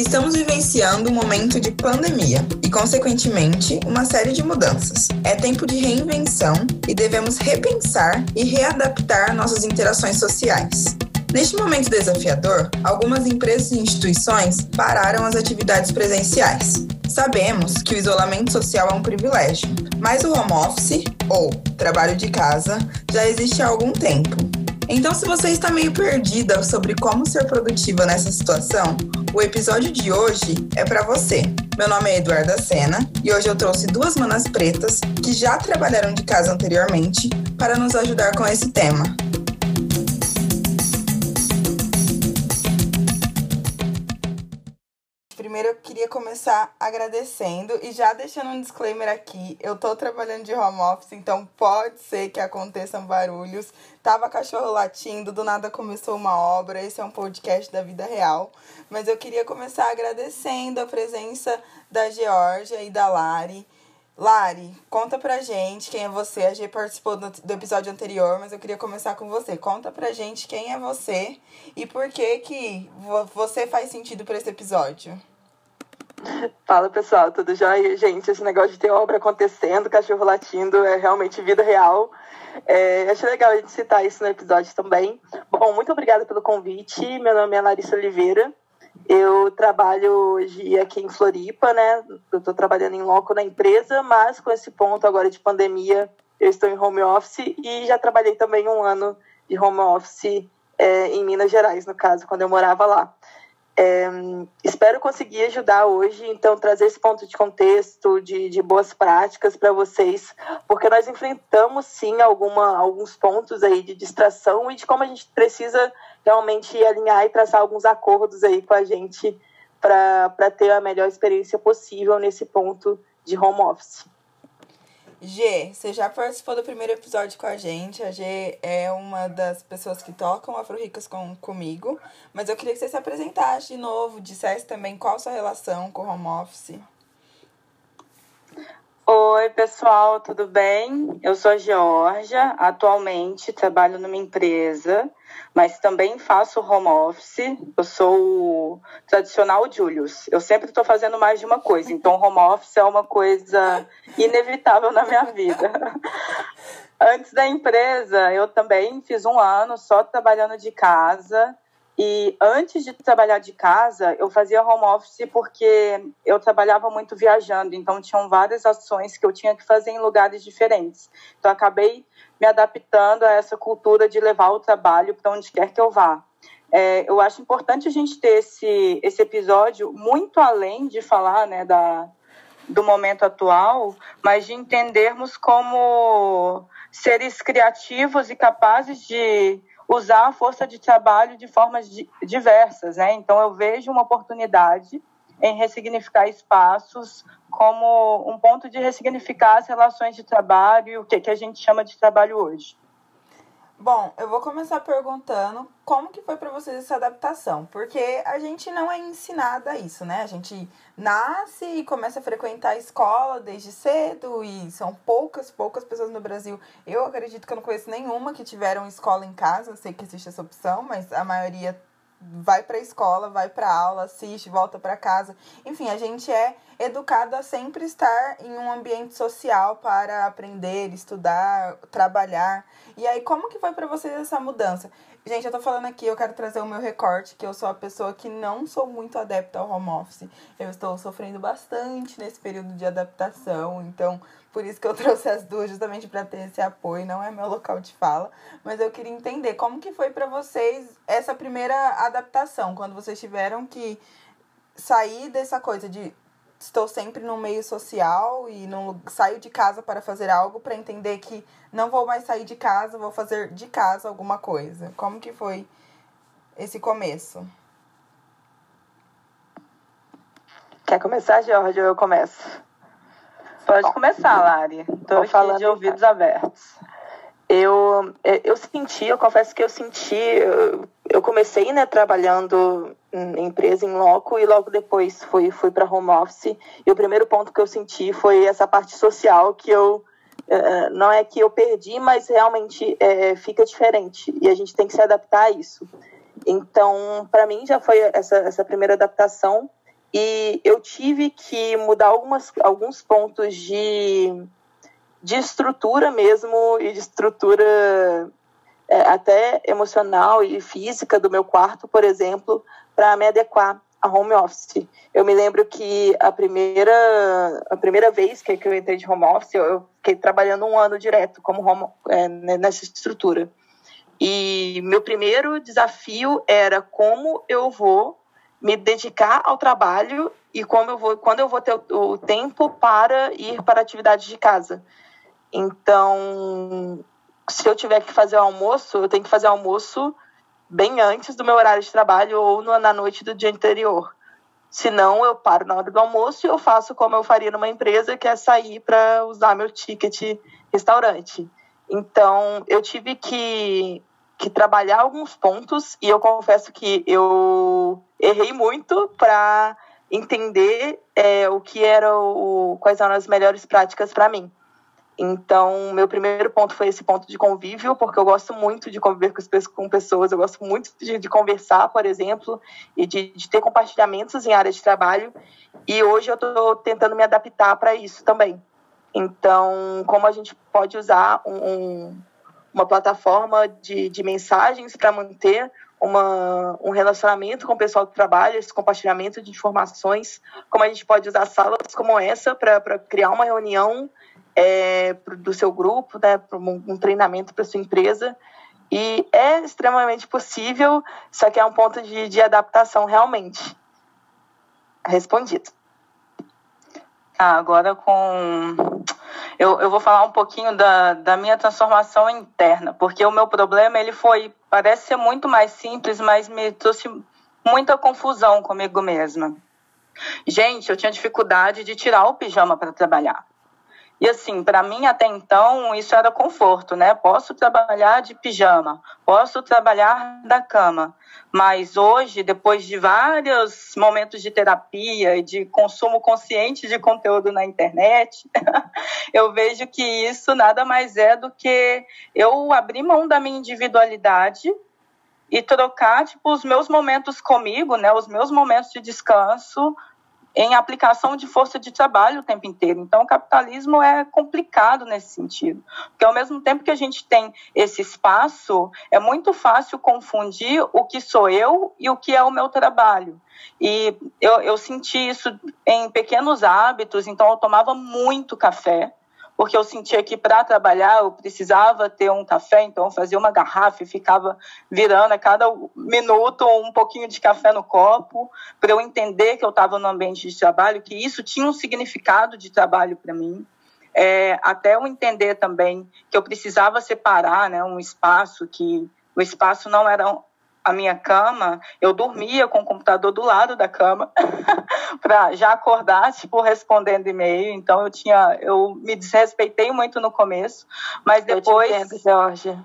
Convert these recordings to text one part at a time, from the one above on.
Estamos vivenciando um momento de pandemia e, consequentemente, uma série de mudanças. É tempo de reinvenção e devemos repensar e readaptar nossas interações sociais. Neste momento desafiador, algumas empresas e instituições pararam as atividades presenciais. Sabemos que o isolamento social é um privilégio, mas o home office, ou trabalho de casa, já existe há algum tempo. Então, se você está meio perdida sobre como ser produtiva nessa situação, o episódio de hoje é para você. Meu nome é Eduarda Sena e hoje eu trouxe duas manas pretas que já trabalharam de casa anteriormente para nos ajudar com esse tema. Primeiro eu queria começar agradecendo e já deixando um disclaimer aqui, eu tô trabalhando de home office, então pode ser que aconteçam barulhos. Tava cachorro latindo, do nada começou uma obra, esse é um podcast da vida real. Mas eu queria começar agradecendo a presença da Georgia e da Lari. Lari, conta pra gente quem é você. A G participou do, do episódio anterior, mas eu queria começar com você. Conta pra gente quem é você e por que que você faz sentido para esse episódio. Fala pessoal, tudo jóia? Gente, esse negócio de ter obra acontecendo, cachorro latindo, é realmente vida real. É, achei legal a gente citar isso no episódio também. Bom, muito obrigada pelo convite. Meu nome é Larissa Oliveira. Eu trabalho hoje aqui em Floripa, né? Eu estou trabalhando em loco na empresa, mas com esse ponto agora de pandemia, eu estou em home office e já trabalhei também um ano de home office é, em Minas Gerais, no caso, quando eu morava lá. É, espero conseguir ajudar hoje, então, trazer esse ponto de contexto, de, de boas práticas para vocês, porque nós enfrentamos, sim, alguma, alguns pontos aí de distração e de como a gente precisa realmente alinhar e traçar alguns acordos aí com a gente para ter a melhor experiência possível nesse ponto de home office. G, você já participou do primeiro episódio com a gente. A G é uma das pessoas que tocam Afro Ricas com, comigo. Mas eu queria que você se apresentasse de novo, dissesse também qual a sua relação com o home office. Oi, pessoal, tudo bem? Eu sou a Georgia, atualmente trabalho numa empresa, mas também faço home office. Eu sou o tradicional Julius. Eu sempre estou fazendo mais de uma coisa, então home office é uma coisa inevitável na minha vida. Antes da empresa, eu também fiz um ano só trabalhando de casa. E antes de trabalhar de casa, eu fazia home office porque eu trabalhava muito viajando, então tinham várias ações que eu tinha que fazer em lugares diferentes. Então acabei me adaptando a essa cultura de levar o trabalho para onde quer que eu vá. É, eu acho importante a gente ter esse, esse episódio muito além de falar né, da, do momento atual, mas de entendermos como seres criativos e capazes de usar a força de trabalho de formas diversas, né? Então eu vejo uma oportunidade em ressignificar espaços como um ponto de ressignificar as relações de trabalho e o que, que a gente chama de trabalho hoje. Bom, eu vou começar perguntando como que foi para vocês essa adaptação, porque a gente não é ensinada isso, né? A gente nasce e começa a frequentar a escola desde cedo e são poucas, poucas pessoas no Brasil. Eu acredito que eu não conheço nenhuma que tiveram escola em casa, sei que existe essa opção, mas a maioria vai para a escola, vai para aula, assiste, volta para casa. Enfim, a gente é educado a sempre estar em um ambiente social para aprender, estudar, trabalhar. E aí, como que foi para vocês essa mudança? Gente, eu tô falando aqui, eu quero trazer o meu recorte, que eu sou a pessoa que não sou muito adepta ao home office. Eu estou sofrendo bastante nesse período de adaptação, então por isso que eu trouxe as duas, justamente para ter esse apoio. Não é meu local de fala, mas eu queria entender como que foi para vocês essa primeira adaptação, quando vocês tiveram que sair dessa coisa de estou sempre no meio social e não saio de casa para fazer algo para entender que não vou mais sair de casa, vou fazer de casa alguma coisa. Como que foi esse começo? Quer começar, Jorge, ou eu começo? Pode começar, Lari. Estou falando de ouvidos abertos. Eu, eu senti, eu confesso que eu senti, eu comecei né, trabalhando em empresa em loco e logo depois fui, fui para home office. E o primeiro ponto que eu senti foi essa parte social que eu, eh, não é que eu perdi, mas realmente é, fica diferente e a gente tem que se adaptar a isso. Então, para mim já foi essa, essa primeira adaptação e eu tive que mudar algumas, alguns pontos de, de estrutura mesmo e de estrutura é, até emocional e física do meu quarto, por exemplo, para me adequar a home office. Eu me lembro que a primeira, a primeira vez que, eu entrei de home office, eu fiquei trabalhando um ano direto como home, é, nessa estrutura. E meu primeiro desafio era como eu vou me dedicar ao trabalho e como eu vou, quando eu vou ter o, o tempo para ir para atividades de casa. Então, se eu tiver que fazer o almoço, eu tenho que fazer almoço bem antes do meu horário de trabalho ou na noite do dia anterior. Senão, eu paro na hora do almoço e eu faço como eu faria numa empresa, que é sair para usar meu ticket restaurante. Então, eu tive que, que trabalhar alguns pontos e eu confesso que eu errei muito para entender é, o que era o, quais eram as melhores práticas para mim. Então, meu primeiro ponto foi esse ponto de convívio, porque eu gosto muito de conviver com pessoas, eu gosto muito de, de conversar, por exemplo, e de, de, ter compartilhamentos em área de trabalho. E hoje eu estou tentando me adaptar para isso também. Então, como a gente pode usar um, uma plataforma de, de mensagens para manter uma, um relacionamento com o pessoal do trabalho, esse compartilhamento de informações, como a gente pode usar salas como essa para criar uma reunião é, do seu grupo, né, um, um treinamento para sua empresa. E é extremamente possível, só que é um ponto de, de adaptação realmente. Respondido. Ah, agora com. Eu, eu vou falar um pouquinho da, da minha transformação interna, porque o meu problema ele foi. Parece ser muito mais simples, mas me trouxe muita confusão comigo mesma. Gente, eu tinha dificuldade de tirar o pijama para trabalhar. E assim, para mim até então isso era conforto, né? Posso trabalhar de pijama, posso trabalhar da cama. Mas hoje, depois de vários momentos de terapia e de consumo consciente de conteúdo na internet, eu vejo que isso nada mais é do que eu abrir mão da minha individualidade e trocar tipo os meus momentos comigo, né, os meus momentos de descanso em aplicação de força de trabalho o tempo inteiro. Então, o capitalismo é complicado nesse sentido, porque ao mesmo tempo que a gente tem esse espaço, é muito fácil confundir o que sou eu e o que é o meu trabalho. E eu, eu senti isso em pequenos hábitos, então eu tomava muito café, porque eu sentia que para trabalhar eu precisava ter um café, então eu fazia uma garrafa e ficava virando a cada minuto um pouquinho de café no copo, para eu entender que eu estava no ambiente de trabalho, que isso tinha um significado de trabalho para mim. É, até eu entender também que eu precisava separar né, um espaço, que o espaço não era a minha cama, eu dormia com o computador do lado da cama para já acordar, tipo, respondendo e-mail. Então eu tinha, eu me desrespeitei muito no começo, mas depois. Eu te entendo, Jorge.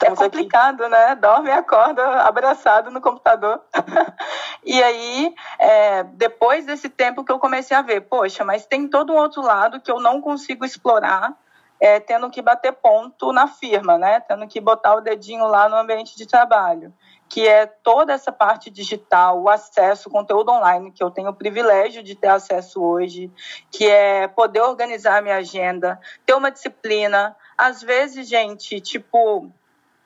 é complicado, aqui. né? Dorme e acorda abraçado no computador. e aí, é, depois desse tempo que eu comecei a ver, poxa, mas tem todo um outro lado que eu não consigo explorar. É, tendo que bater ponto na firma, né? Tendo que botar o dedinho lá no ambiente de trabalho que é toda essa parte digital, o acesso, o conteúdo online, que eu tenho o privilégio de ter acesso hoje, que é poder organizar minha agenda, ter uma disciplina. Às vezes, gente, tipo,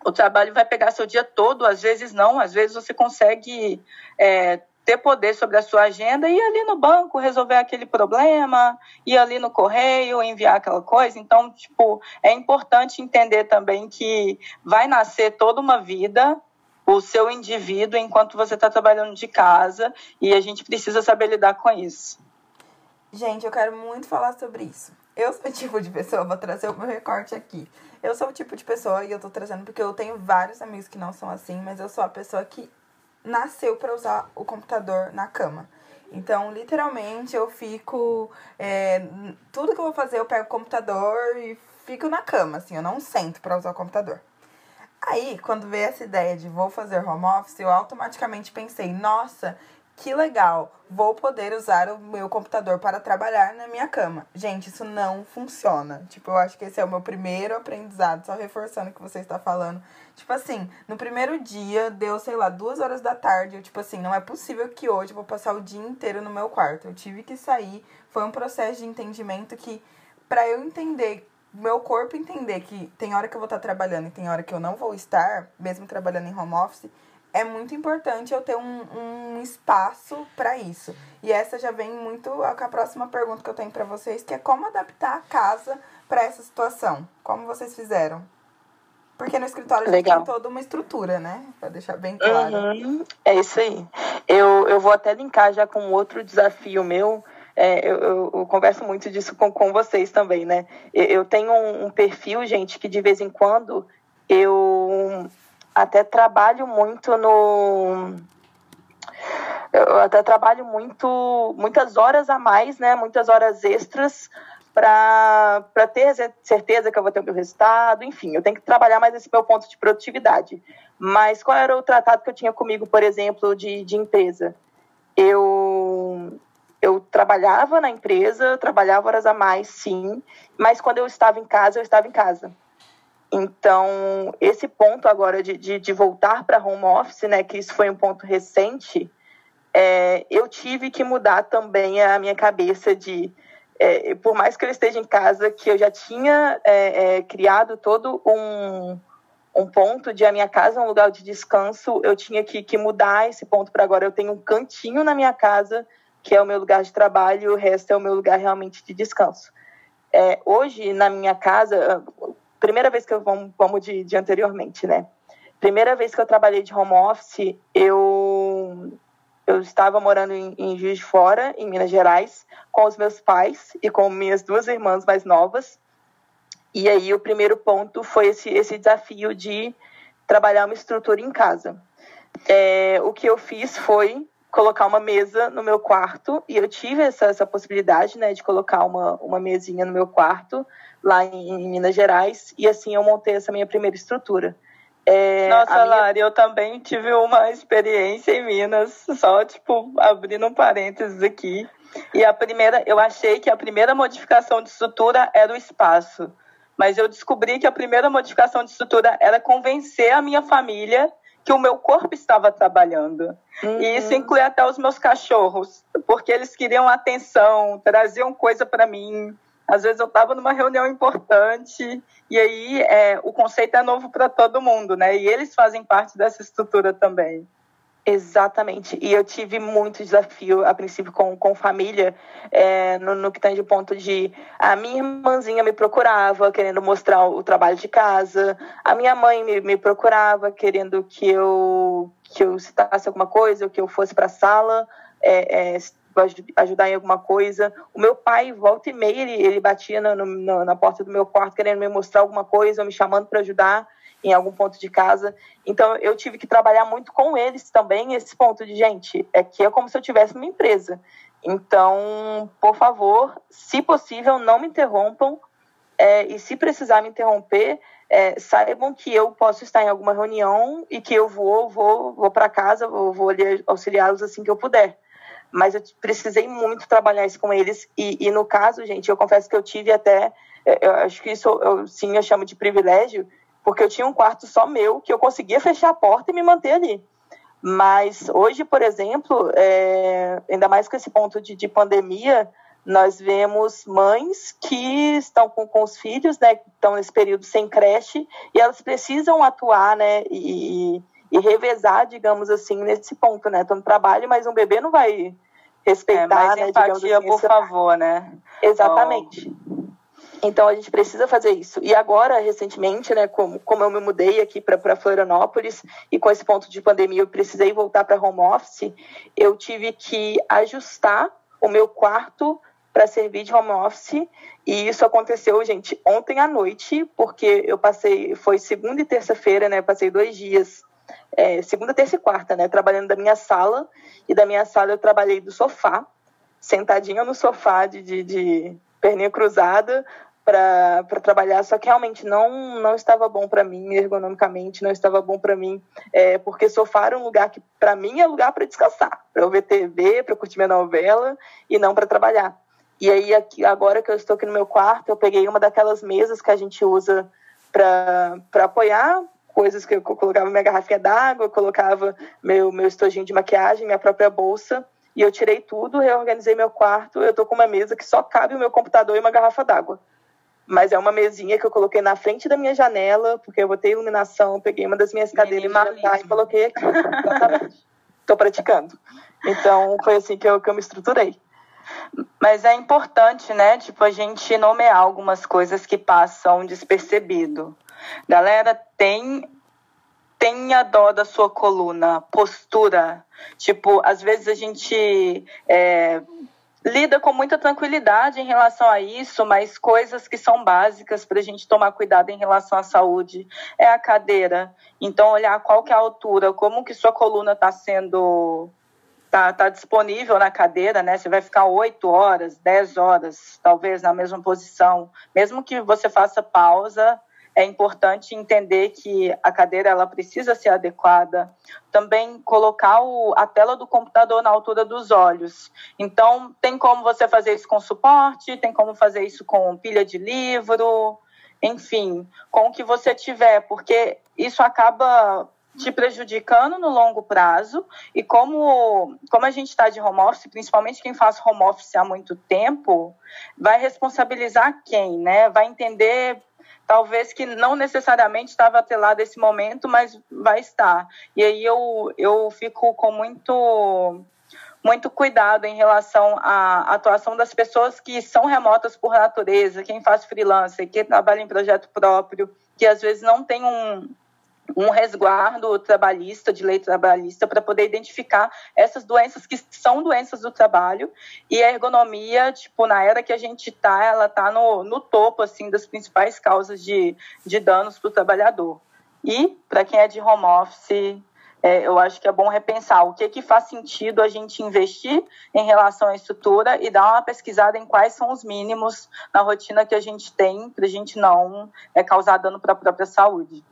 o trabalho vai pegar seu dia todo, às vezes não, às vezes você consegue é, ter poder sobre a sua agenda e ir ali no banco resolver aquele problema, ir ali no correio enviar aquela coisa. Então, tipo, é importante entender também que vai nascer toda uma vida o seu indivíduo enquanto você está trabalhando de casa e a gente precisa saber lidar com isso. Gente, eu quero muito falar sobre isso. Eu sou o tipo de pessoa, vou trazer o meu recorte aqui. Eu sou o tipo de pessoa, e eu tô trazendo porque eu tenho vários amigos que não são assim, mas eu sou a pessoa que nasceu para usar o computador na cama. Então, literalmente, eu fico. É, tudo que eu vou fazer, eu pego o computador e fico na cama, assim, eu não sento para usar o computador. Aí, quando veio essa ideia de vou fazer home office, eu automaticamente pensei, nossa, que legal, vou poder usar o meu computador para trabalhar na minha cama. Gente, isso não funciona. Tipo, eu acho que esse é o meu primeiro aprendizado, só reforçando o que você está falando. Tipo assim, no primeiro dia, deu, sei lá, duas horas da tarde. Eu, tipo assim, não é possível que hoje eu vou passar o dia inteiro no meu quarto. Eu tive que sair. Foi um processo de entendimento que, para eu entender meu corpo entender que tem hora que eu vou estar trabalhando e tem hora que eu não vou estar, mesmo trabalhando em home office, é muito importante eu ter um, um espaço para isso. E essa já vem muito com a próxima pergunta que eu tenho para vocês, que é como adaptar a casa para essa situação. Como vocês fizeram? Porque no escritório gente tem toda uma estrutura, né? Para deixar bem claro. Uhum, é isso aí. Eu, eu vou até linkar já com outro desafio meu, é, eu, eu, eu, converso muito disso com, com vocês também, né? Eu, eu tenho um, um, perfil, gente, que de vez em quando eu até trabalho muito no. Eu até trabalho muito, muitas horas a mais, né? Muitas horas extras para ter certeza que eu vou ter o meu resultado, enfim, eu tenho que trabalhar mais esse meu ponto de produtividade. Mas qual era o tratado que eu tinha comigo, por exemplo, de, de empresa? Eu, eu trabalhava na empresa, trabalhava horas a mais, sim, mas quando eu estava em casa, eu estava em casa. Então, esse ponto agora de, de, de voltar para home office, né, que isso foi um ponto recente, é, eu tive que mudar também a minha cabeça de, é, por mais que eu esteja em casa, que eu já tinha é, é criado todo um, um ponto de a minha casa é um lugar de descanso, eu tinha que, que mudar esse ponto para agora. Eu tenho um cantinho na minha casa que é o meu lugar de trabalho, e o resto é o meu lugar realmente de descanso. É, hoje, na minha casa, primeira vez que eu vamos, vamos de, de anteriormente, né? Primeira vez que eu trabalhei de home office, eu eu estava morando em, em Juiz de Fora, em Minas Gerais, com os meus pais e com minhas duas irmãs mais novas. E aí o primeiro ponto foi esse, esse desafio de trabalhar uma estrutura em casa. É, o que eu fiz foi colocar uma mesa no meu quarto e eu tive essa, essa possibilidade, né, de colocar uma, uma mesinha no meu quarto lá em, em Minas Gerais e assim eu montei essa minha primeira estrutura. É, Nossa, minha... Lari, eu também tive uma experiência em Minas, só tipo abrindo um parênteses aqui. E a primeira, eu achei que a primeira modificação de estrutura era o espaço, mas eu descobri que a primeira modificação de estrutura era convencer a minha família que o meu corpo estava trabalhando. Uhum. E isso inclui até os meus cachorros, porque eles queriam atenção, traziam coisa para mim. Às vezes eu estava numa reunião importante e aí é, o conceito é novo para todo mundo, né? E eles fazem parte dessa estrutura também. Exatamente. E eu tive muito desafio, a princípio, com, com família, é, no, no que tem de ponto de a minha irmãzinha me procurava, querendo mostrar o trabalho de casa, a minha mãe me, me procurava, querendo que eu, que eu citasse alguma coisa, que eu fosse para a sala. É, é, ajudar em alguma coisa. O meu pai, volta e meia, ele, ele batia no, na porta do meu quarto querendo me mostrar alguma coisa, ou me chamando para ajudar em algum ponto de casa. Então eu tive que trabalhar muito com eles também esse ponto de gente, é que é como se eu tivesse uma empresa. Então, por favor, se possível, não me interrompam. É, e se precisar me interromper, é, saibam que eu posso estar em alguma reunião e que eu vou, vou, vou para casa, vou, vou auxiliá-los assim que eu puder. Mas eu precisei muito trabalhar isso com eles e, e no caso, gente, eu confesso que eu tive até, é, eu acho que isso eu, sim eu chamo de privilégio, porque eu tinha um quarto só meu, que eu conseguia fechar a porta e me manter ali. Mas hoje, por exemplo, é, ainda mais com esse ponto de, de, pandemia, nós vemos mães que estão com, com os filhos, né, que estão nesse período sem creche, e elas precisam atuar, né, e, e revezar, digamos assim, nesse ponto, né? Estou no trabalho, mas um bebê não vai respeitar, é, mais né? Empatia, assim, por favor, né? Exatamente. Oh. Então a gente precisa fazer isso. E agora, recentemente, né, como, como eu me mudei aqui para Florianópolis e com esse ponto de pandemia eu precisei voltar para home office, eu tive que ajustar o meu quarto para servir de home office. E isso aconteceu, gente, ontem à noite, porque eu passei, foi segunda e terça-feira, né? Passei dois dias, é, segunda, terça e quarta, né? Trabalhando da minha sala. E da minha sala eu trabalhei do sofá, sentadinha no sofá de, de, de perninha cruzada, para trabalhar, só que realmente não, não estava bom para mim ergonomicamente, não estava bom para mim, é, porque sofá era um lugar que para mim é lugar para descansar, para eu ver TV, para curtir minha novela e não para trabalhar. E aí aqui, agora que eu estou aqui no meu quarto, eu peguei uma daquelas mesas que a gente usa para apoiar coisas que eu colocava minha garrafinha d'água, colocava meu meu estojinho de maquiagem, minha própria bolsa, e eu tirei tudo, reorganizei meu quarto, eu tô com uma mesa que só cabe o meu computador e uma garrafa d'água mas é uma mesinha que eu coloquei na frente da minha janela, porque eu botei iluminação, peguei uma das minhas cadeiras de e coloquei aqui. Exatamente. Estou praticando. Então, foi assim que eu, que eu me estruturei. Mas é importante, né, tipo, a gente nomear algumas coisas que passam despercebido. Galera, tem tenha dó da sua coluna, postura. Tipo, às vezes a gente é, lida com muita tranquilidade em relação a isso, mas coisas que são básicas para a gente tomar cuidado em relação à saúde é a cadeira. Então, olhar qual que é a altura, como que sua coluna está sendo tá, tá disponível na cadeira, né? Você vai ficar 8 horas, 10 horas, talvez, na mesma posição. Mesmo que você faça pausa, é importante entender que a cadeira ela precisa ser adequada. Também colocar o, a tela do computador na altura dos olhos. Então, tem como você fazer isso com suporte, tem como fazer isso com pilha de livro, enfim, com o que você tiver, porque isso acaba te prejudicando no longo prazo e como, como a gente está de home office, principalmente quem faz home office há muito tempo, vai responsabilizar quem, né? Vai entender talvez que não necessariamente estava atrelado a esse momento, mas vai estar. E aí eu, eu fico com muito muito cuidado em relação à atuação das pessoas que são remotas por natureza, quem faz freelancer, quem trabalha em projeto próprio, que às vezes não tem um, um resguardo trabalhista, de lei trabalhista, para poder identificar essas doenças que são doenças do trabalho. E a ergonomia, tipo, na era que a gente está, ela está no, no topo, assim, das principais causas de, de danos para o trabalhador. E, para quem é de home office, é, eu acho que é bom repensar o que, que faz sentido a gente investir em relação à estrutura e dar uma pesquisada em quais são os mínimos na rotina que a gente tem para a gente não é, causar dano para a própria saúde.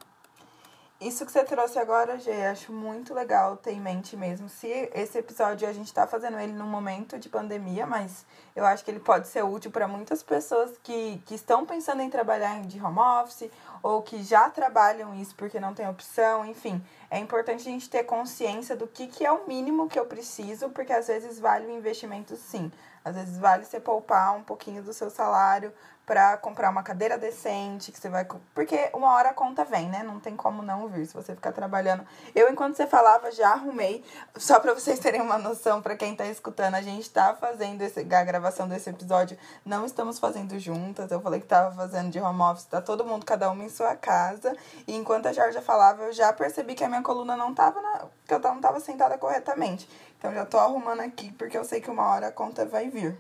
Isso que você trouxe agora, Gê, acho muito legal ter em mente mesmo. Se esse episódio a gente está fazendo ele num momento de pandemia, mas eu acho que ele pode ser útil para muitas pessoas que, que estão pensando em trabalhar de home office ou que já trabalham isso porque não tem opção, enfim. É importante a gente ter consciência do que, que é o mínimo que eu preciso, porque às vezes vale o investimento sim. Às vezes vale você poupar um pouquinho do seu salário para comprar uma cadeira decente, que você vai. Porque uma hora a conta vem, né? Não tem como não vir se você ficar trabalhando. Eu, enquanto você falava, já arrumei. Só para vocês terem uma noção, para quem tá escutando, a gente tá fazendo esse, a gravação desse episódio. Não estamos fazendo juntas. Eu falei que tava fazendo de home office, tá todo mundo, cada uma em sua casa. E enquanto a Georgia falava, eu já percebi que a minha coluna não tava na. que eu não tava sentada corretamente. Então já tô arrumando aqui, porque eu sei que uma hora a conta vai vir.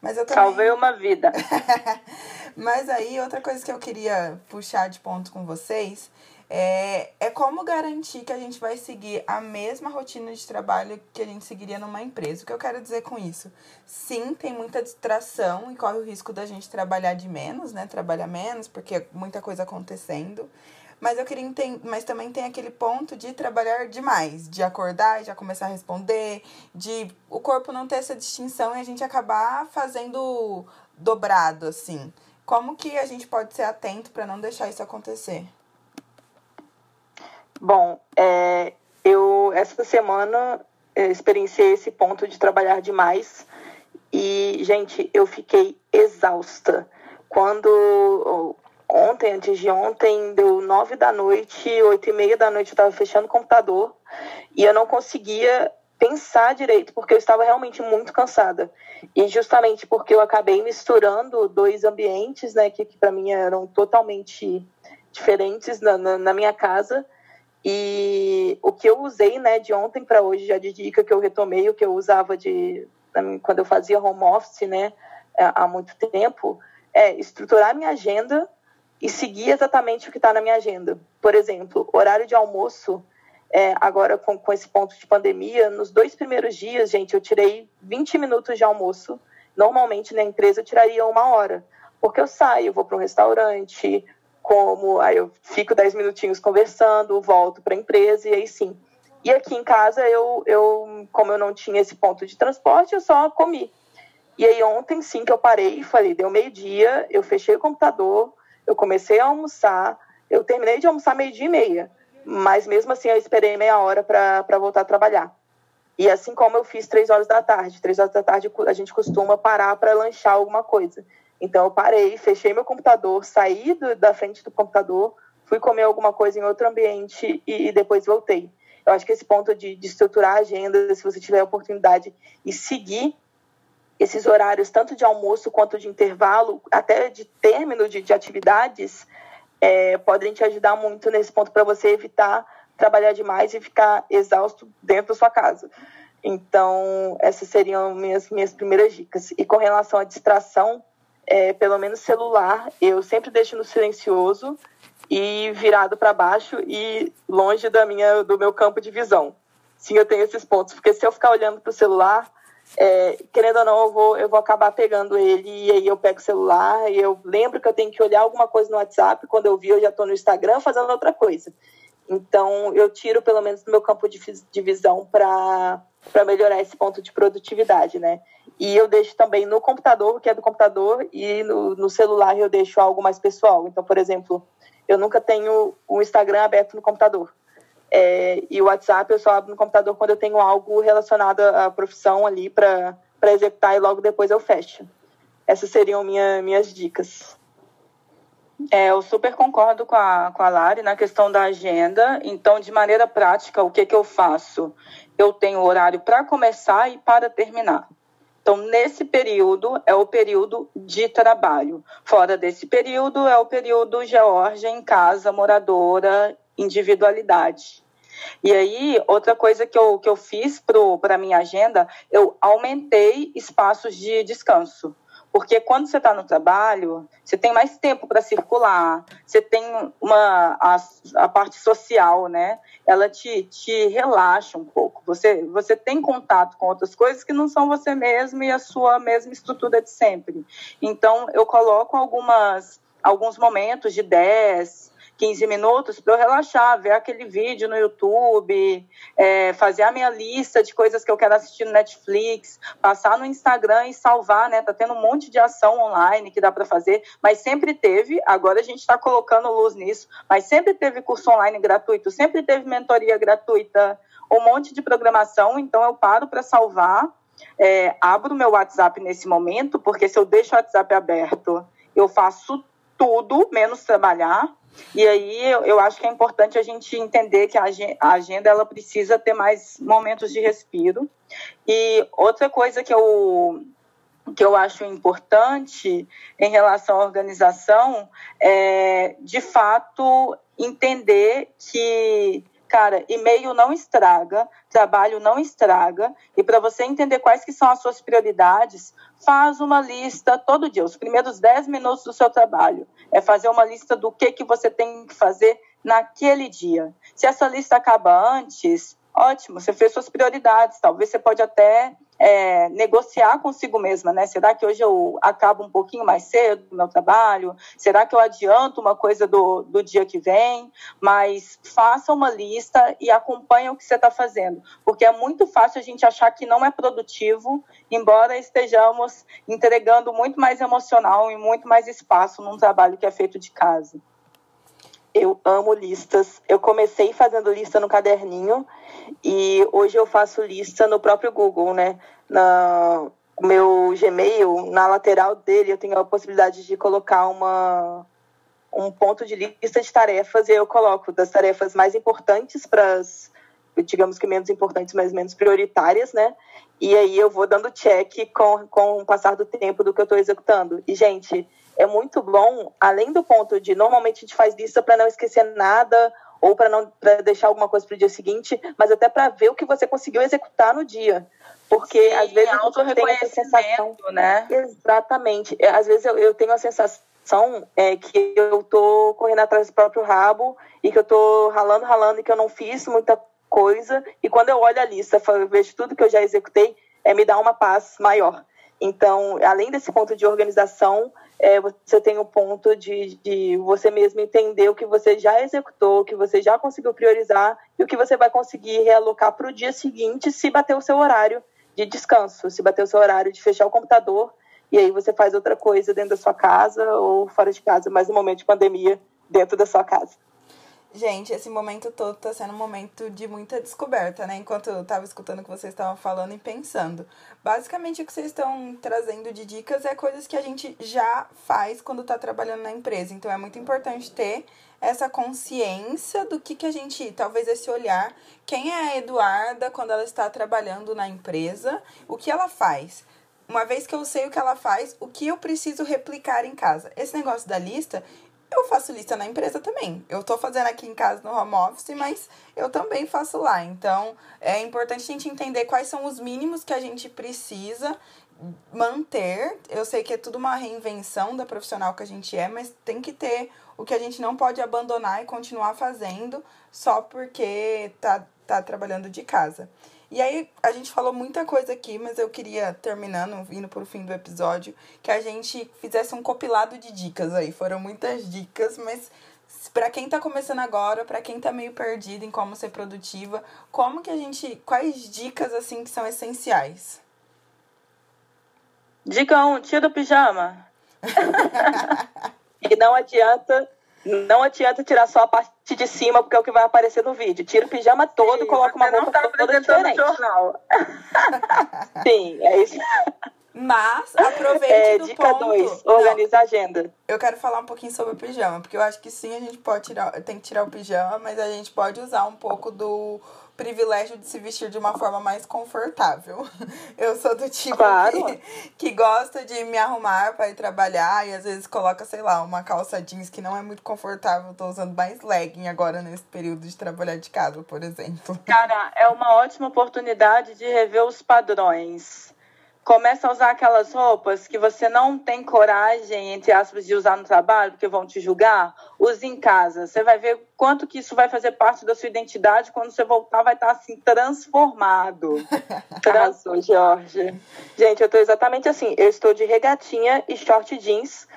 Mas eu também... Salvei uma vida. Mas aí, outra coisa que eu queria puxar de ponto com vocês é, é como garantir que a gente vai seguir a mesma rotina de trabalho que a gente seguiria numa empresa. O que eu quero dizer com isso? Sim, tem muita distração e corre o risco da gente trabalhar de menos, né? Trabalhar menos, porque é muita coisa acontecendo. Mas eu queria entender, mas também tem aquele ponto de trabalhar demais, de acordar e já começar a responder, de o corpo não ter essa distinção e a gente acabar fazendo dobrado assim. Como que a gente pode ser atento para não deixar isso acontecer? Bom, é, eu essa semana é, experienciei esse ponto de trabalhar demais e, gente, eu fiquei exausta. Quando ontem, antes de ontem, deu nove da noite, oito e meia da noite eu estava fechando o computador e eu não conseguia pensar direito, porque eu estava realmente muito cansada. E justamente porque eu acabei misturando dois ambientes, né, que, que para mim eram totalmente diferentes na, na, na, minha casa. E o que eu usei, né, de ontem para hoje, já de dica que eu retomei, o que eu usava de quando eu fazia home office, né, há muito tempo, é estruturar minha agenda e seguir exatamente o que está na minha agenda. Por exemplo, horário de almoço, é, agora com, com esse ponto de pandemia, nos dois primeiros dias, gente, eu tirei 20 minutos de almoço. Normalmente na empresa eu tiraria uma hora. porque eu saio, vou para um restaurante, como, aí eu fico 10 minutinhos conversando, volto para a empresa e aí sim. E aqui em casa, eu, eu, como eu não tinha esse ponto de transporte, eu só comi. E aí ontem sim que eu parei e falei, deu meio-dia, eu fechei o computador, eu comecei a almoçar, eu terminei de almoçar meio-dia e meia, mas mesmo assim eu esperei meia hora para voltar a trabalhar. E assim como eu fiz três horas da tarde, três horas da tarde a gente costuma parar para lanchar alguma coisa. Então eu parei, fechei meu computador, saí do, da frente do computador, fui comer alguma coisa em outro ambiente e, e depois voltei. Eu acho que esse ponto de, de estruturar a agenda, se você tiver a oportunidade e seguir esses horários, tanto de almoço quanto de intervalo, até de término de, de atividades, é, podem te ajudar muito nesse ponto para você evitar trabalhar demais e ficar exausto dentro da sua casa. Então, essas seriam minhas, minhas primeiras dicas. E com relação à distração, é, pelo menos celular, eu sempre deixo no silencioso e virado para baixo e longe da minha, do meu campo de visão. Sim, eu tenho esses pontos, porque se eu ficar olhando para o celular, é, querendo ou não, eu vou, eu vou acabar pegando ele e aí eu pego o celular e eu lembro que eu tenho que olhar alguma coisa no WhatsApp. Quando eu vi, eu já estou no Instagram fazendo outra coisa. Então, eu tiro pelo menos do meu campo de, de visão para melhorar esse ponto de produtividade, né? E eu deixo também no computador, que é do computador, e no, no celular eu deixo algo mais pessoal. Então, por exemplo, eu nunca tenho o Instagram aberto no computador. É, e o WhatsApp eu só abro no computador quando eu tenho algo relacionado à profissão ali para executar e logo depois eu fecho. Essas seriam minha, minhas dicas. É, eu super concordo com a, com a Lari na questão da agenda. Então, de maneira prática, o que, que eu faço? Eu tenho horário para começar e para terminar. Então, nesse período é o período de trabalho. Fora desse período é o período Georgia em casa, moradora, individualidade. E aí, outra coisa que eu, que eu fiz para a minha agenda, eu aumentei espaços de descanso. Porque quando você está no trabalho, você tem mais tempo para circular, você tem uma a, a, parte social, né? Ela te, te relaxa um pouco. Você, você tem contato com outras coisas que não são você mesmo e a sua mesma estrutura de sempre. Então, eu coloco algumas alguns momentos de 10, 15 minutos para eu relaxar, ver aquele vídeo no YouTube, é, fazer a minha lista de coisas que eu quero assistir no Netflix, passar no Instagram e salvar, né? Tá tendo um monte de ação online que dá para fazer, mas sempre teve, agora a gente está colocando luz nisso, mas sempre teve curso online gratuito, sempre teve mentoria gratuita, um monte de programação, então eu paro para salvar, é, abro meu WhatsApp nesse momento, porque se eu deixo o WhatsApp aberto, eu faço tudo menos trabalhar. E aí eu, eu acho que é importante a gente entender que a agenda ela precisa ter mais momentos de respiro. E outra coisa que eu que eu acho importante em relação à organização é, de fato, entender que Cara, e-mail não estraga, trabalho não estraga, e para você entender quais que são as suas prioridades, faz uma lista todo dia, os primeiros 10 minutos do seu trabalho. É fazer uma lista do que, que você tem que fazer naquele dia. Se essa lista acaba antes, ótimo, você fez suas prioridades. Talvez você pode até é, negociar consigo mesma, né? Será que hoje eu acabo um pouquinho mais cedo no meu trabalho? Será que eu adianto uma coisa do, do dia que vem? Mas faça uma lista e acompanhe o que você está fazendo, porque é muito fácil a gente achar que não é produtivo, embora estejamos entregando muito mais emocional e muito mais espaço num trabalho que é feito de casa. Eu amo listas. Eu comecei fazendo lista no caderninho e hoje eu faço lista no próprio Google, né? Na meu Gmail, na lateral dele, eu tenho a possibilidade de colocar uma um ponto de lista de tarefas e eu coloco das tarefas mais importantes para as digamos que menos importantes, mas menos prioritárias, né? E aí eu vou dando check com, com o passar do tempo do que eu estou executando. E, gente, é muito bom, além do ponto de normalmente a gente faz lista para não esquecer nada ou para não pra deixar alguma coisa para o dia seguinte, mas até para ver o que você conseguiu executar no dia. Porque Sim, às vezes eu tenho essa sensação, né? Exatamente. É, às vezes eu, eu tenho a sensação é, que eu tô correndo atrás do próprio rabo e que eu tô ralando, ralando e que eu não fiz muita coisa. E quando eu olho a lista, vejo tudo que eu já executei, é me dá uma paz maior. Então, além desse ponto de organização, é, você tem o ponto de, de você mesmo entender o que você já executou, o que você já conseguiu priorizar e o que você vai conseguir realocar para o dia seguinte se bater o seu horário de descanso, se bater o seu horário de fechar o computador e aí você faz outra coisa dentro da sua casa ou fora de casa, mas no momento de pandemia, dentro da sua casa. Gente, esse momento todo está sendo um momento de muita descoberta, né? Enquanto eu estava escutando o que vocês estavam falando e pensando. Basicamente, o que vocês estão trazendo de dicas é coisas que a gente já faz quando está trabalhando na empresa. Então, é muito importante ter essa consciência do que, que a gente, talvez esse olhar. Quem é a Eduarda quando ela está trabalhando na empresa? O que ela faz? Uma vez que eu sei o que ela faz, o que eu preciso replicar em casa? Esse negócio da lista, eu faço lista na empresa também. Eu tô fazendo aqui em casa no home office, mas eu também faço lá. Então, é importante a gente entender quais são os mínimos que a gente precisa manter. Eu sei que é tudo uma reinvenção da profissional que a gente é, mas tem que ter o que a gente não pode abandonar e continuar fazendo só porque tá, tá trabalhando de casa. E aí, a gente falou muita coisa aqui, mas eu queria, terminando, indo pro fim do episódio, que a gente fizesse um compilado de dicas aí. Foram muitas dicas, mas para quem tá começando agora, para quem tá meio perdido em como ser produtiva, como que a gente. Quais dicas, assim, que são essenciais? Dica 1, um, tira o pijama. e não adianta não adianta tirar só a parte de cima, porque é o que vai aparecer no vídeo. Tira o pijama todo, Sim, coloca uma roupa tá toda diferente. jornal. Sim, é isso. Mas aproveite é, do dica 2, organiza a agenda. Eu quero falar um pouquinho sobre o pijama, porque eu acho que sim, a gente pode tirar, tem que tirar o pijama, mas a gente pode usar um pouco do privilégio de se vestir de uma forma mais confortável. Eu sou do tipo claro. que, que gosta de me arrumar para ir trabalhar e às vezes coloca, sei lá, uma calça jeans que não é muito confortável. Tô usando mais legging agora nesse período de trabalhar de casa, por exemplo. Cara, é uma ótima oportunidade de rever os padrões começa a usar aquelas roupas que você não tem coragem, entre aspas, de usar no trabalho, porque vão te julgar, use em casa. Você vai ver quanto que isso vai fazer parte da sua identidade. Quando você voltar, vai estar assim, transformado. Arrasou, Jorge. Gente, eu estou exatamente assim. Eu estou de regatinha e short jeans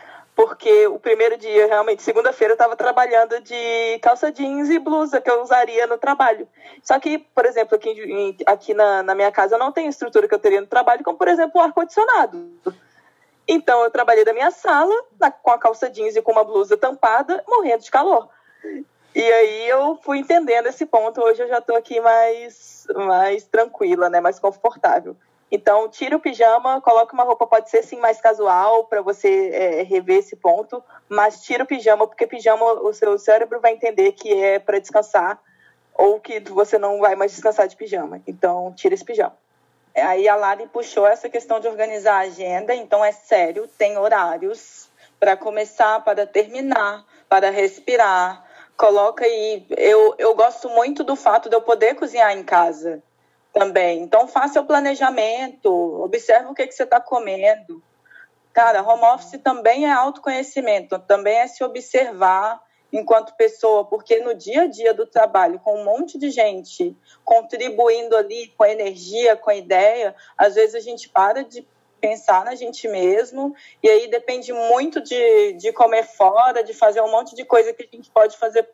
porque o primeiro dia, realmente, segunda-feira, eu estava trabalhando de calça jeans e blusa que eu usaria no trabalho. Só que, por exemplo, aqui, aqui na, na minha casa eu não tenho estrutura que eu teria no trabalho, como, por exemplo, o ar-condicionado. Então, eu trabalhei da minha sala na, com a calça jeans e com uma blusa tampada, morrendo de calor. E aí eu fui entendendo esse ponto. Hoje eu já estou aqui mais, mais tranquila, né? mais confortável. Então, tira o pijama, coloca uma roupa, pode ser sim mais casual, para você é, rever esse ponto, mas tira o pijama, porque pijama o seu cérebro vai entender que é para descansar ou que você não vai mais descansar de pijama. Então, tira esse pijama. Aí a Lari puxou essa questão de organizar a agenda, então é sério, tem horários para começar, para terminar, para respirar. Coloca aí. Eu, eu gosto muito do fato de eu poder cozinhar em casa também. Então, faça o planejamento, observe o que, que você está comendo. Cara, home office também é autoconhecimento, também é se observar enquanto pessoa, porque no dia a dia do trabalho, com um monte de gente contribuindo ali com energia, com ideia, às vezes a gente para de pensar na gente mesmo, e aí depende muito de, de comer fora, de fazer um monte de coisa que a gente pode fazer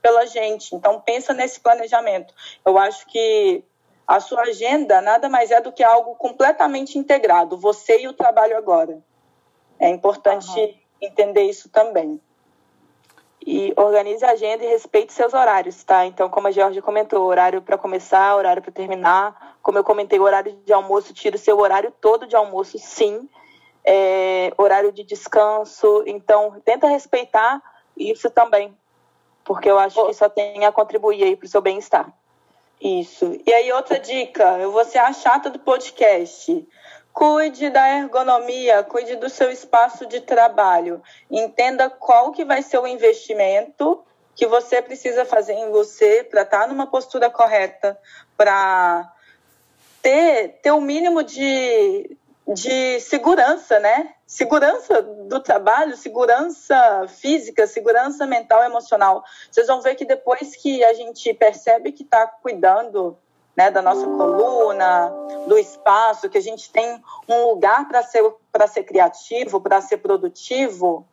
pela gente. Então, pensa nesse planejamento. Eu acho que a sua agenda nada mais é do que algo completamente integrado, você e o trabalho agora. É importante uhum. entender isso também. E organize a agenda e respeite seus horários, tá? Então, como a Georgia comentou, horário para começar, horário para terminar. Como eu comentei, horário de almoço, tira o seu horário todo de almoço, sim. É, horário de descanso. Então, tenta respeitar isso também, porque eu acho que só tem a contribuir aí para o seu bem-estar. Isso. E aí, outra dica: eu vou ser a chata do podcast. Cuide da ergonomia, cuide do seu espaço de trabalho. Entenda qual que vai ser o investimento que você precisa fazer em você para estar tá numa postura correta, para ter, ter o um mínimo de, de segurança, né? Segurança do trabalho, segurança física, segurança mental, emocional. Vocês vão ver que depois que a gente percebe que está cuidando né, da nossa coluna, do espaço, que a gente tem um lugar para ser, ser criativo, para ser produtivo,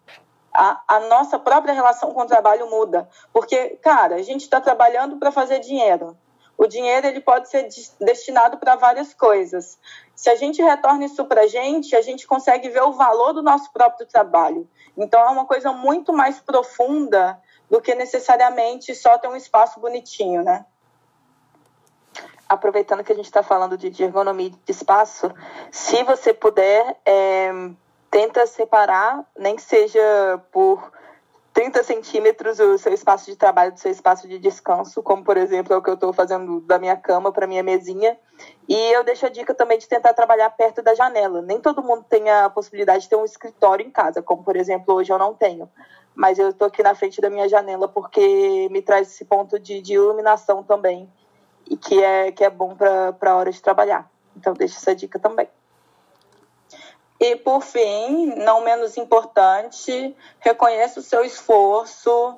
a, a, nossa própria relação com o trabalho muda. Porque, cara, a gente está trabalhando para fazer dinheiro. O dinheiro ele pode ser destinado para várias coisas. Se a gente retorna isso para a gente, a gente consegue ver o valor do nosso próprio trabalho. Então, é uma coisa muito mais profunda do que necessariamente só ter um espaço bonitinho, né? aproveitando que a gente está falando de, ergonomia de espaço, se você puder, é, tenta separar, nem que seja por 30 centímetros o seu espaço de trabalho do seu espaço de descanso, como por exemplo é o que eu estou fazendo da minha cama para minha mesinha. E eu deixo a dica também de tentar trabalhar perto da janela. Nem todo mundo tem a possibilidade de ter um escritório em casa, como por exemplo hoje eu não tenho. Mas eu estou aqui na frente da minha janela porque me traz esse ponto de, de iluminação também e que é, que é bom para a hora de trabalhar. Então, deixa essa dica também. E, por fim, não menos importante, reconheça o seu esforço,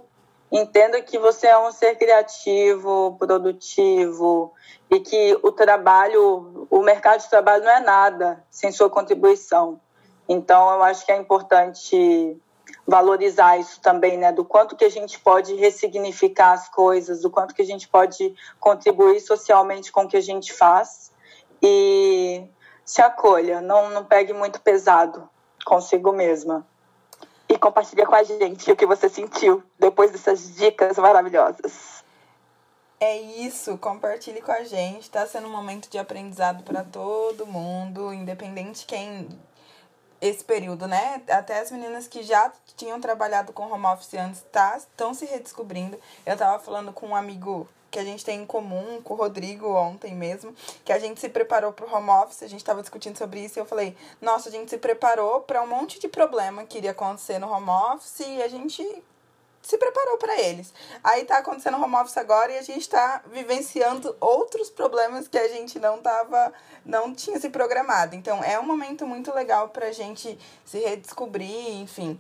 entenda que você é um ser criativo, produtivo e que o trabalho, o mercado de trabalho não é nada sem sua contribuição. Então, eu acho que é importante valorizar isso também, né? Do quanto que a gente pode ressignificar as coisas, do quanto que a gente pode contribuir socialmente com o que a gente faz e se acolha, não, não pegue muito pesado consigo mesma. E compartilha com a gente o que você sentiu depois dessas dicas maravilhosas. É isso, compartilhe com a gente. Está sendo um momento de aprendizado para todo mundo, independente quem esse período, né? Até as meninas que já tinham trabalhado com home office antes estão tá, se redescobrindo. Eu estava falando com um amigo que a gente tem em comum, com o Rodrigo ontem mesmo, que a gente se preparou para o home office, a gente estava discutindo sobre isso e eu falei, nossa, a gente se preparou para um monte de problema que iria acontecer no home office e a gente se preparou para eles. Aí tá acontecendo home office agora e a gente está vivenciando outros problemas que a gente não tava, não tinha se programado. Então é um momento muito legal para a gente se redescobrir, enfim,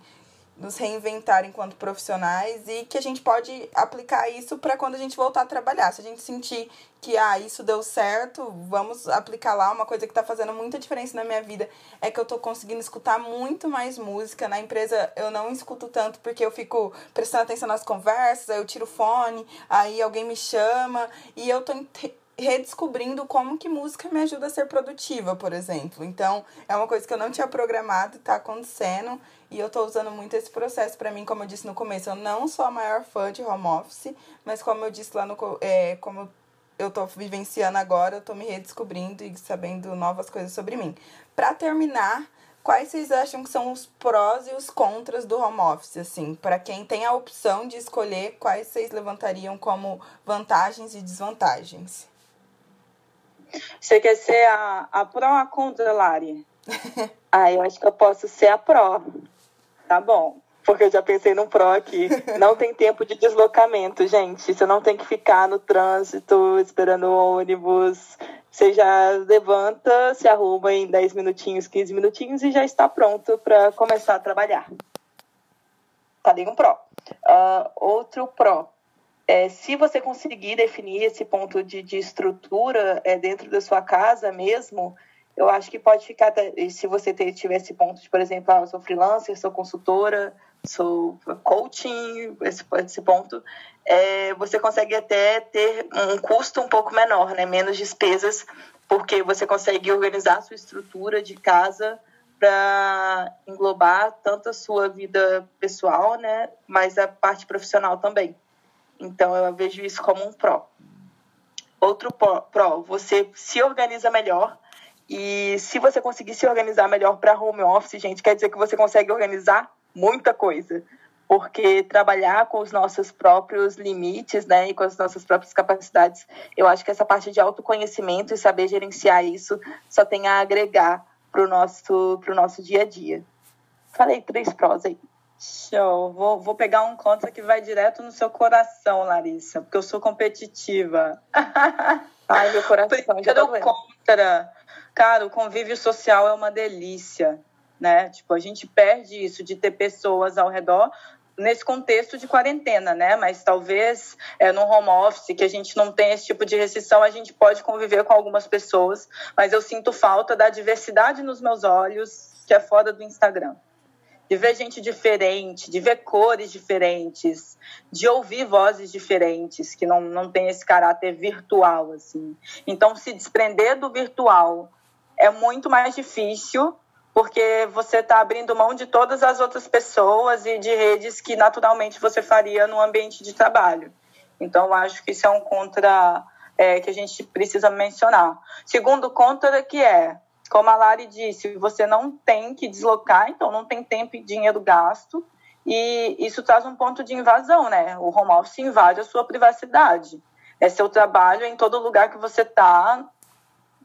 nos reinventar enquanto profissionais e que a gente pode aplicar isso para quando a gente voltar a trabalhar. Se a gente sentir que ah, isso deu certo, vamos aplicar lá. Uma coisa que está fazendo muita diferença na minha vida é que eu estou conseguindo escutar muito mais música. Na empresa eu não escuto tanto porque eu fico prestando atenção nas conversas, aí eu tiro o fone, aí alguém me chama e eu tô redescobrindo como que música me ajuda a ser produtiva, por exemplo. Então, é uma coisa que eu não tinha programado e tá acontecendo. E eu tô usando muito esse processo para mim, como eu disse no começo, eu não sou a maior fã de home office, mas como eu disse lá no é, como eu tô vivenciando agora, eu tô me redescobrindo e sabendo novas coisas sobre mim. Para terminar, quais vocês acham que são os prós e os contras do home office, assim, para quem tem a opção de escolher, quais vocês levantariam como vantagens e desvantagens? Você quer ser a, a pró ou a contra, Lari? ah, eu acho que eu posso ser a pró. Tá bom. Porque eu já pensei no pró aqui. Não tem tempo de deslocamento, gente. Você não tem que ficar no trânsito esperando o ônibus. Você já levanta, se arruma em 10 minutinhos, 15 minutinhos e já está pronto para começar a trabalhar. Falei um pró. Uh, outro pró. É, se você conseguir definir esse ponto de, de estrutura é, dentro da sua casa mesmo, eu acho que pode ficar, se você ter, tiver esse ponto de, por exemplo, ah, eu sou freelancer, sou consultora, sou coaching, esse, esse ponto, é, você consegue até ter um custo um pouco menor, né? menos despesas, porque você consegue organizar a sua estrutura de casa para englobar tanto a sua vida pessoal, né, mas a parte profissional também. Então eu vejo isso como um pró. Outro pró, você se organiza melhor e se você conseguir se organizar melhor para home office, gente, quer dizer que você consegue organizar muita coisa. Porque trabalhar com os nossos próprios limites, né, e com as nossas próprias capacidades, eu acho que essa parte de autoconhecimento e saber gerenciar isso só tem a agregar para o nosso, pro nosso dia a dia. Falei três prós aí. Show. Vou, vou pegar um contra que vai direto no seu coração, Larissa, porque eu sou competitiva. Ai, meu coração já tá contra Cara, o convívio social é uma delícia, né? Tipo, a gente perde isso de ter pessoas ao redor nesse contexto de quarentena, né? Mas talvez é, no home office, que a gente não tem esse tipo de restrição, a gente pode conviver com algumas pessoas, mas eu sinto falta da diversidade nos meus olhos, que é fora do Instagram. De ver gente diferente, de ver cores diferentes, de ouvir vozes diferentes, que não, não tem esse caráter virtual, assim. Então, se desprender do virtual é muito mais difícil porque você está abrindo mão de todas as outras pessoas e de redes que naturalmente você faria no ambiente de trabalho. Então, acho que isso é um contra é, que a gente precisa mencionar. Segundo contra que é, como a Lari disse, você não tem que deslocar, então não tem tempo e dinheiro gasto, e isso traz um ponto de invasão, né? O home office invade a sua privacidade. É seu trabalho em todo lugar que você está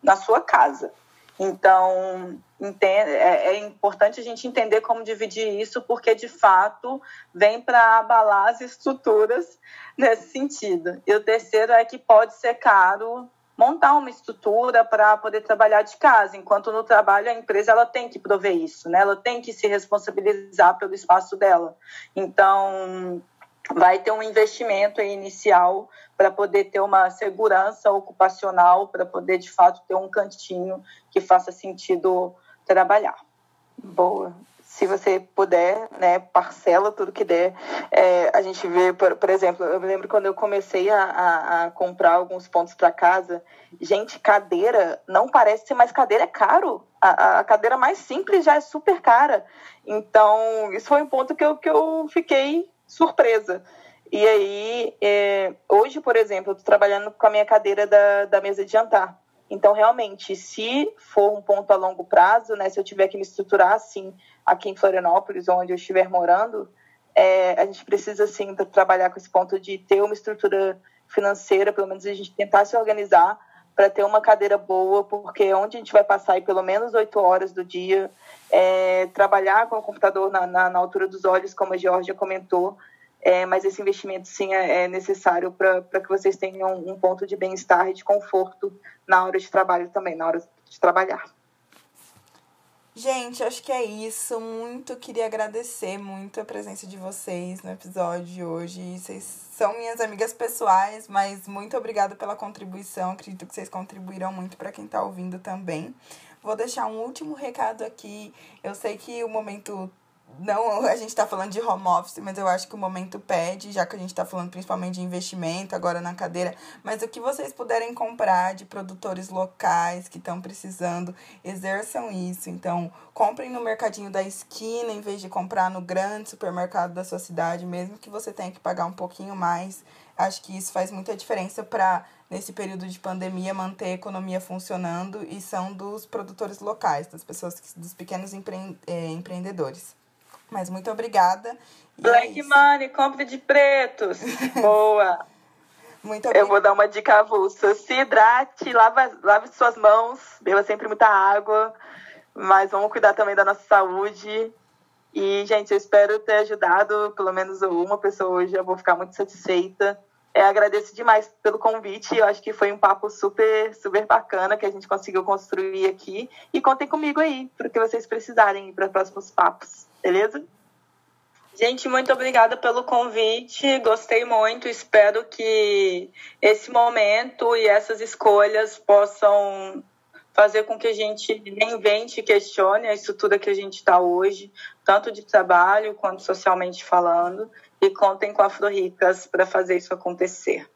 na sua casa. Então, é, é, importante a gente entender como dividir isso, porque de fato vem para abalar as estruturas nesse sentido. E o terceiro é que pode ser caro montar uma estrutura para poder trabalhar de casa, enquanto no trabalho a empresa ela tem que prover isso, né? Ela tem que se responsabilizar pelo espaço dela. Então, vai ter um investimento inicial para poder ter uma segurança ocupacional, para poder de fato ter um cantinho que faça sentido trabalhar. Boa. Se você puder, né, parcela tudo que der. É, a gente vê, por, por, exemplo, eu me lembro quando eu comecei a, a, a comprar alguns pontos para casa, gente, cadeira não parece, mas cadeira é caro. A, a, cadeira mais simples já é super cara. Então, isso foi um ponto que eu, que eu fiquei surpresa. E aí, é, hoje, por exemplo, eu estou trabalhando com a minha cadeira da, da mesa de jantar. Então, realmente, se for um ponto a longo prazo, né, se eu tiver que me estruturar assim aqui em Florianópolis, onde eu estiver morando, é, a gente precisa sim trabalhar com esse ponto de ter uma estrutura financeira, pelo menos a gente tentar se organizar para ter uma cadeira boa, porque onde a gente vai passar aí pelo menos oito horas do dia, é, trabalhar com o computador na, na, na, altura dos olhos, como a Georgia comentou, é, mas esse investimento sim é, é necessário para que vocês tenham um ponto de bem-estar e de conforto na hora de trabalho também, na hora de trabalhar. Gente, acho que é isso. Muito queria agradecer muito a presença de vocês no episódio de hoje. Vocês são minhas amigas pessoais, mas muito obrigada pela contribuição. Acredito que vocês contribuíram muito para quem está ouvindo também. Vou deixar um último recado aqui. Eu sei que o momento não a gente está falando de home office, mas eu acho que o momento pede, já que a gente está falando principalmente de investimento agora na cadeira, mas o que vocês puderem comprar de produtores locais que estão precisando, exerçam isso. Então, comprem no mercadinho da esquina em vez de comprar no grande supermercado da sua cidade, mesmo que você tenha que pagar um pouquinho mais. Acho que isso faz muita diferença para nesse período de pandemia manter a economia funcionando e são dos produtores locais, das pessoas, dos pequenos empre, é, empreendedores. Mas muito obrigada. E Black é Money, compre de pretos. Boa. Muito obrigada. Eu vou dar uma dica avulsa. Se hidrate, lave, lave suas mãos, beba sempre muita água. Mas vamos cuidar também da nossa saúde. E, gente, eu espero ter ajudado pelo menos uma pessoa hoje. Eu vou ficar muito satisfeita. É, agradeço demais pelo convite. Eu acho que foi um papo super, super bacana que a gente conseguiu construir aqui. E contem comigo aí, para o que vocês precisarem para próximos papos beleza? Gente, muito obrigada pelo convite. Gostei muito. Espero que esse momento e essas escolhas possam fazer com que a gente reinvente e questione a estrutura que a gente está hoje, tanto de trabalho quanto socialmente falando. E contem com a Afro Ricas para fazer isso acontecer.